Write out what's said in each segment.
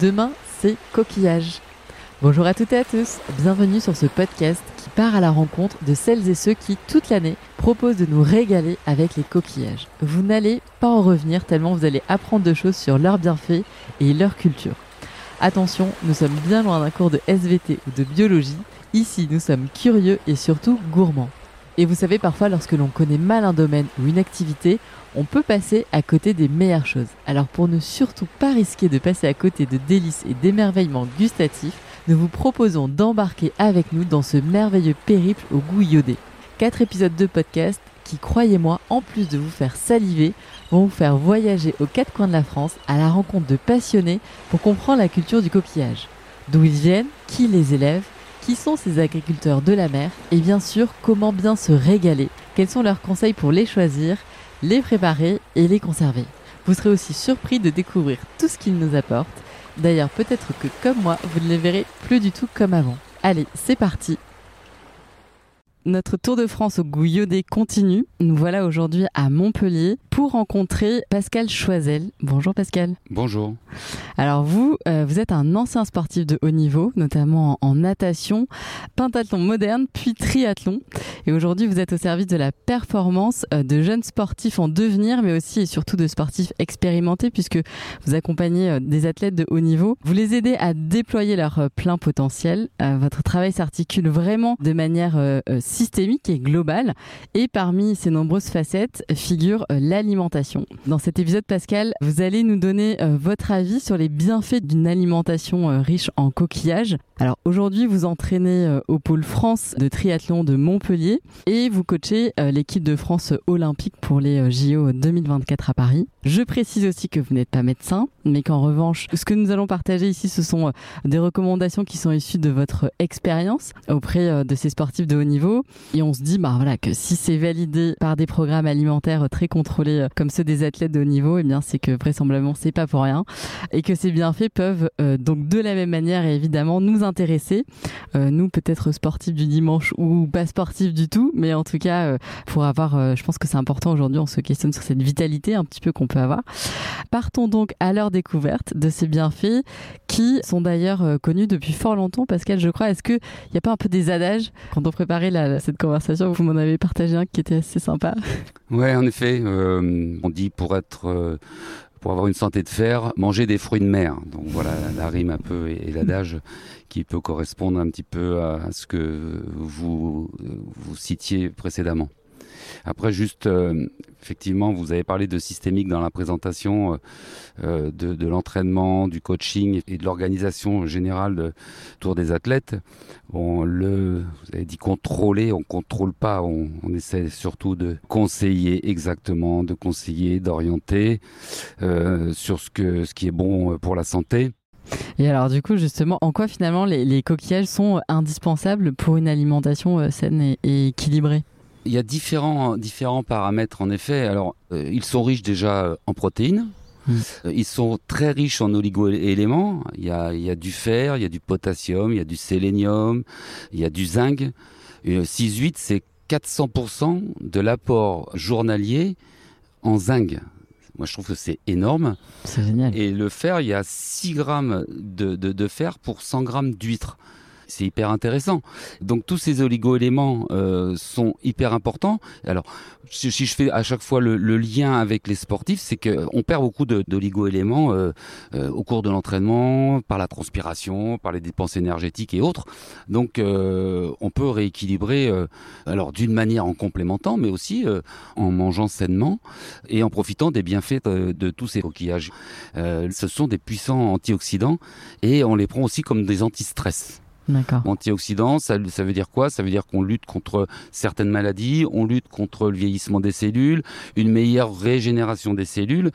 Demain, c'est coquillage. Bonjour à toutes et à tous, bienvenue sur ce podcast qui part à la rencontre de celles et ceux qui, toute l'année, proposent de nous régaler avec les coquillages. Vous n'allez pas en revenir tellement vous allez apprendre de choses sur leurs bienfaits et leur culture. Attention, nous sommes bien loin d'un cours de SVT ou de biologie. Ici, nous sommes curieux et surtout gourmands. Et vous savez, parfois, lorsque l'on connaît mal un domaine ou une activité, on peut passer à côté des meilleures choses. Alors pour ne surtout pas risquer de passer à côté de délices et d'émerveillements gustatifs, nous vous proposons d'embarquer avec nous dans ce merveilleux périple au goût iodé. Quatre épisodes de podcast qui, croyez-moi, en plus de vous faire saliver, vont vous faire voyager aux quatre coins de la France à la rencontre de passionnés pour comprendre la culture du coquillage. D'où ils viennent, qui les élève, qui sont ces agriculteurs de la mer et bien sûr comment bien se régaler, quels sont leurs conseils pour les choisir, les préparer et les conserver. Vous serez aussi surpris de découvrir tout ce qu'ils nous apportent. D'ailleurs, peut-être que comme moi, vous ne les verrez plus du tout comme avant. Allez, c'est parti notre tour de France au goût continue. Nous voilà aujourd'hui à Montpellier pour rencontrer Pascal Choisel. Bonjour Pascal. Bonjour. Alors vous, euh, vous êtes un ancien sportif de haut niveau, notamment en, natation, pentathlon moderne, puis triathlon. Et aujourd'hui, vous êtes au service de la performance euh, de jeunes sportifs en devenir, mais aussi et surtout de sportifs expérimentés, puisque vous accompagnez euh, des athlètes de haut niveau. Vous les aidez à déployer leur plein potentiel. votre travail s'articule vraiment de manière systémique et globale. Et parmi ces nombreuses facettes figure l'alimentation. Dans cet épisode, Pascal, vous allez nous donner votre avis sur les bienfaits d'une alimentation euh, riche en coquillages. Alors aujourd'hui, vous entraînez euh, au pôle France de triathlon de Montpellier et vous coachez euh, l'équipe de France olympique pour les JO 2024 à Paris. Je précise aussi que vous n'êtes pas médecin, mais qu'en revanche, ce que nous allons partager ici, ce sont des recommandations qui sont issues de votre expérience auprès de ces sportifs de haut niveau. Et on se dit, bah voilà, que si c'est validé par des programmes alimentaires très contrôlés comme ceux des athlètes de haut niveau, eh bien c'est que vraisemblablement c'est pas pour rien et que ces bienfaits peuvent euh, donc de la même manière évidemment nous intéresser, euh, nous peut-être sportifs du dimanche ou pas sportifs du tout, mais en tout cas euh, pour avoir, je pense que c'est important aujourd'hui, on se questionne sur cette vitalité un petit peu qu'on peut avoir. Partons donc à leur découverte de ces bienfaits qui sont d'ailleurs connus depuis fort longtemps. Pascal, je crois, est-ce qu'il n'y a pas un peu des adages quand on préparait cette conversation Vous m'en avez partagé un qui était assez sympa. Ouais, en effet, on dit pour être pour avoir une santé de fer, manger des fruits de mer. Donc voilà la rime un peu et, l'adage qui peut correspondre un petit peu à ce que vous, vous citiez précédemment. Après, juste, euh, effectivement, vous avez parlé de systémique dans la présentation euh, euh, de, l'entraînement, du coaching et de l'organisation générale autour des athlètes. Le, vous avez dit contrôler, on contrôle pas, on, essaie surtout de conseiller exactement, de conseiller, d'orienter sur ce, que, ce qui est bon pour la santé. Et alors du coup justement, en quoi finalement les, coquillages sont indispensables pour une alimentation saine et équilibrée? Il y a différents, différents paramètres en effet. Alors, euh, ils sont riches déjà euh, en protéines. Hmm. Euh, ils sont très riches en oligo-éléments. Il y, a, il y a du fer, il y a du potassium, il y a du sélénium, il y a du zinc. 6-8, c'est 400% de l'apport journalier en zinc. Moi, je trouve que c'est énorme. C'est génial. Et le fer, il y a 6 grammes de, de, de fer pour 100 grammes d'huître c'est hyper intéressant. Donc tous ces oligo-éléments euh, sont hyper importants. Alors si, je fais à chaque fois le, lien avec les sportifs, c'est qu'on perd beaucoup d'oligo-éléments euh, euh, au cours de l'entraînement, par la transpiration, par les dépenses énergétiques et autres. Donc on peut rééquilibrer, alors d'une manière en complémentant, mais aussi en mangeant sainement et en profitant des bienfaits de, de tous ces coquillages. ce sont des puissants antioxydants et on les prend aussi comme des anti-stress. Antioxydants, ça, ça, veut dire quoi? Ça veut dire qu'on lutte contre certaines maladies, on lutte contre le vieillissement des cellules, une meilleure régénération des cellules.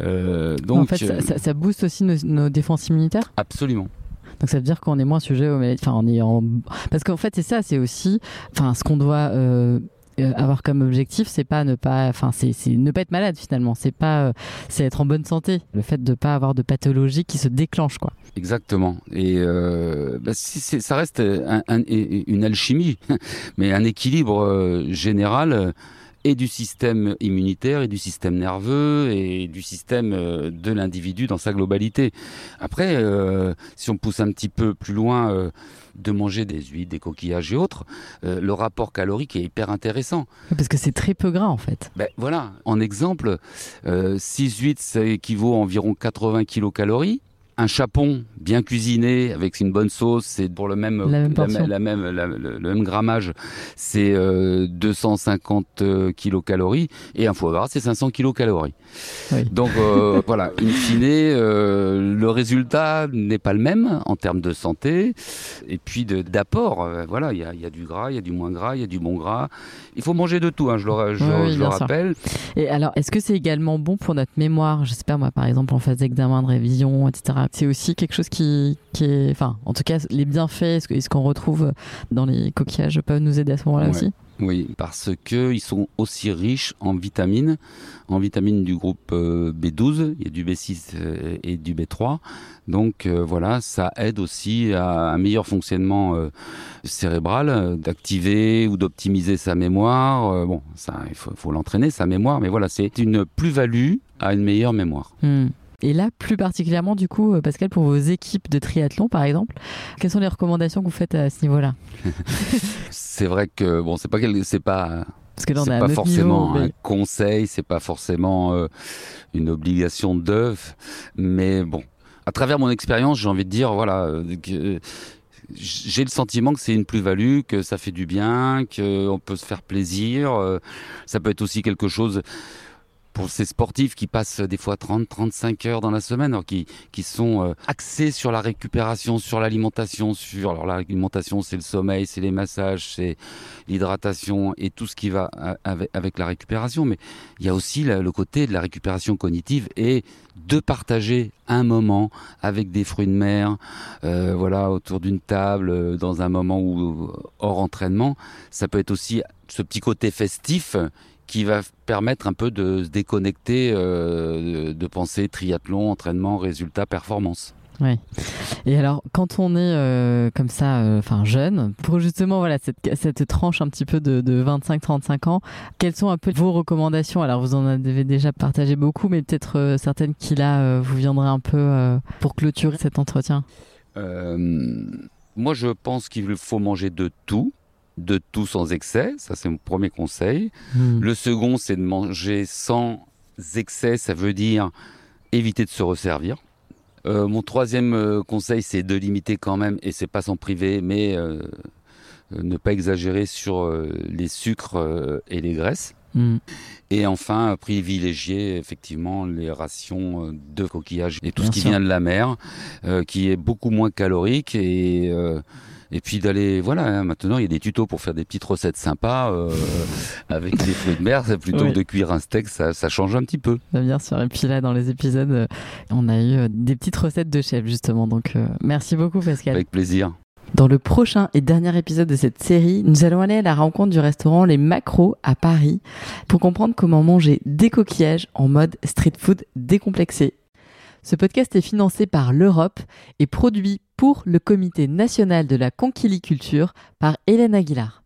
Euh, donc, en fait, ça, ça, ça, booste aussi nos, nos défenses immunitaires? Absolument. Donc ça veut dire qu'on est moins sujet aux maladies. Enfin, on est en... Parce qu'en fait, c'est ça, c'est aussi enfin, ce qu'on doit. Euh, euh, avoir comme objectif, c'est pas ne pas, enfin c'est ne pas être malade finalement. C'est pas, euh, c'est être en bonne santé. Le fait de pas avoir de pathologie qui se déclenche quoi. Exactement. Et euh, bah, ça reste une alchimie, mais un équilibre général et du système immunitaire et du système nerveux et du système euh, de l'individu dans sa globalité. Après, euh, si on pousse un petit peu plus loin, euh, de manger des huîtres, des coquillages et autres, le rapport calorique est hyper intéressant. Parce que c'est très peu gras en fait. Ben, voilà, en exemple, 6 huîtres, ça équivaut à environ 80 kilocalories un chapon bien cuisiné avec une bonne sauce, c'est pour le même, la même, le, même grammage, c'est 250 euh, euh, kilocalories et un foie gras c'est 500 kilocalories. Donc euh, voilà, in fine, le résultat n'est pas le même en termes de santé et puis d'apport. voilà, il y a, du gras, il y a du moins gras, il y a du bon gras. Il faut manger de tout, hein, je le, je, le rappelle. Et alors, est-ce que c'est également bon pour notre mémoire? Je sais pas moi, par exemple en phase d'examen, de révision, etc c'est aussi quelque chose qui, est, enfin, en tout cas, les bienfaits, ce qu'on retrouve dans les coquillages peuvent nous aider à ce moment-là aussi. Oui, parce qu'ils sont aussi riches en vitamines, en vitamines du groupe euh, B12, il y a du B6 euh, et du B3. Donc euh, voilà, ça aide aussi à un meilleur fonctionnement cérébral, d'activer ou d'optimiser sa mémoire. bon, ça, il faut, l'entraîner, sa mémoire, mais voilà, c'est une plus-value à une meilleure mémoire. Hmm. Et là, plus particulièrement, du coup, euh, Pascal, pour vos équipes de triathlon, par exemple, quelles sont les recommandations que vous faites à ce niveau-là? C'est vrai que bon, c'est pas c'est pas parce que pas forcément un conseil, c'est pas forcément euh, une obligation d'œuvre, mais bon, à travers mon expérience, j'ai envie de dire, voilà, euh, que j'ai le sentiment que c'est une plus-value, que ça fait du bien, qu'on peut se faire plaisir. ça peut être aussi quelque chose pour ces sportifs qui passent des fois 30, 35 heures dans la semaine, alors qui, qui sont euh, axés sur la récupération, sur l'alimentation, sur alors l'alimentation, c'est le sommeil, c'est les massages, c'est l'hydratation et tout ce qui va avec, la récupération. Mais il y a aussi le côté de la récupération cognitive et de partager un moment avec des fruits de mer, euh, voilà, autour d'une table, euh, dans un moment où hors entraînement, ça peut être aussi ce petit côté festif qui va permettre un peu de se déconnecter, euh, de penser triathlon, entraînement, résultat, performance. Oui. Et alors, quand on est euh, comme ça, euh, enfin jeune, pour justement voilà cette, cette tranche un petit peu de, de 25-35 ans, quelles sont un peu vos recommandations? Alors, vous en avez déjà partagé beaucoup, mais peut-être certaines qui là vous viendraient un peu pour clôturer cet entretien? moi, je pense qu'il faut manger de tout de tout sans excès, ça c'est mon premier conseil. Hmm. Le second, c'est de manger sans excès, ça veut dire éviter de se resservir. Euh, mon troisième euh, conseil, c'est de limiter quand même, et c'est pas sans priver, mais euh, ne pas exagérer sur les sucres et les graisses. Hmm. Et enfin, privilégier effectivement les rations de coquillages et tout ce qui vient de la mer, qui est beaucoup moins calorique et et puis d'aller, voilà, hein, maintenant il y a des tutos pour faire des petites recettes sympas euh, avec des fruits de mer, plutôt que de cuire un steak, ça, ça, change un petit peu. Bah, bien sûr, et puis là dans les épisodes, euh, on a eu euh, des petites recettes de chef justement, donc merci beaucoup Pascal. Avec plaisir. Dans le prochain et dernier épisode de cette série, nous allons aller à la rencontre du restaurant Les Macros à Paris pour comprendre comment manger des coquillages en mode street food décomplexé. Ce podcast est financé par l'Europe et produit pour le Comité national de la conquiliculture par Hélène Aguilar.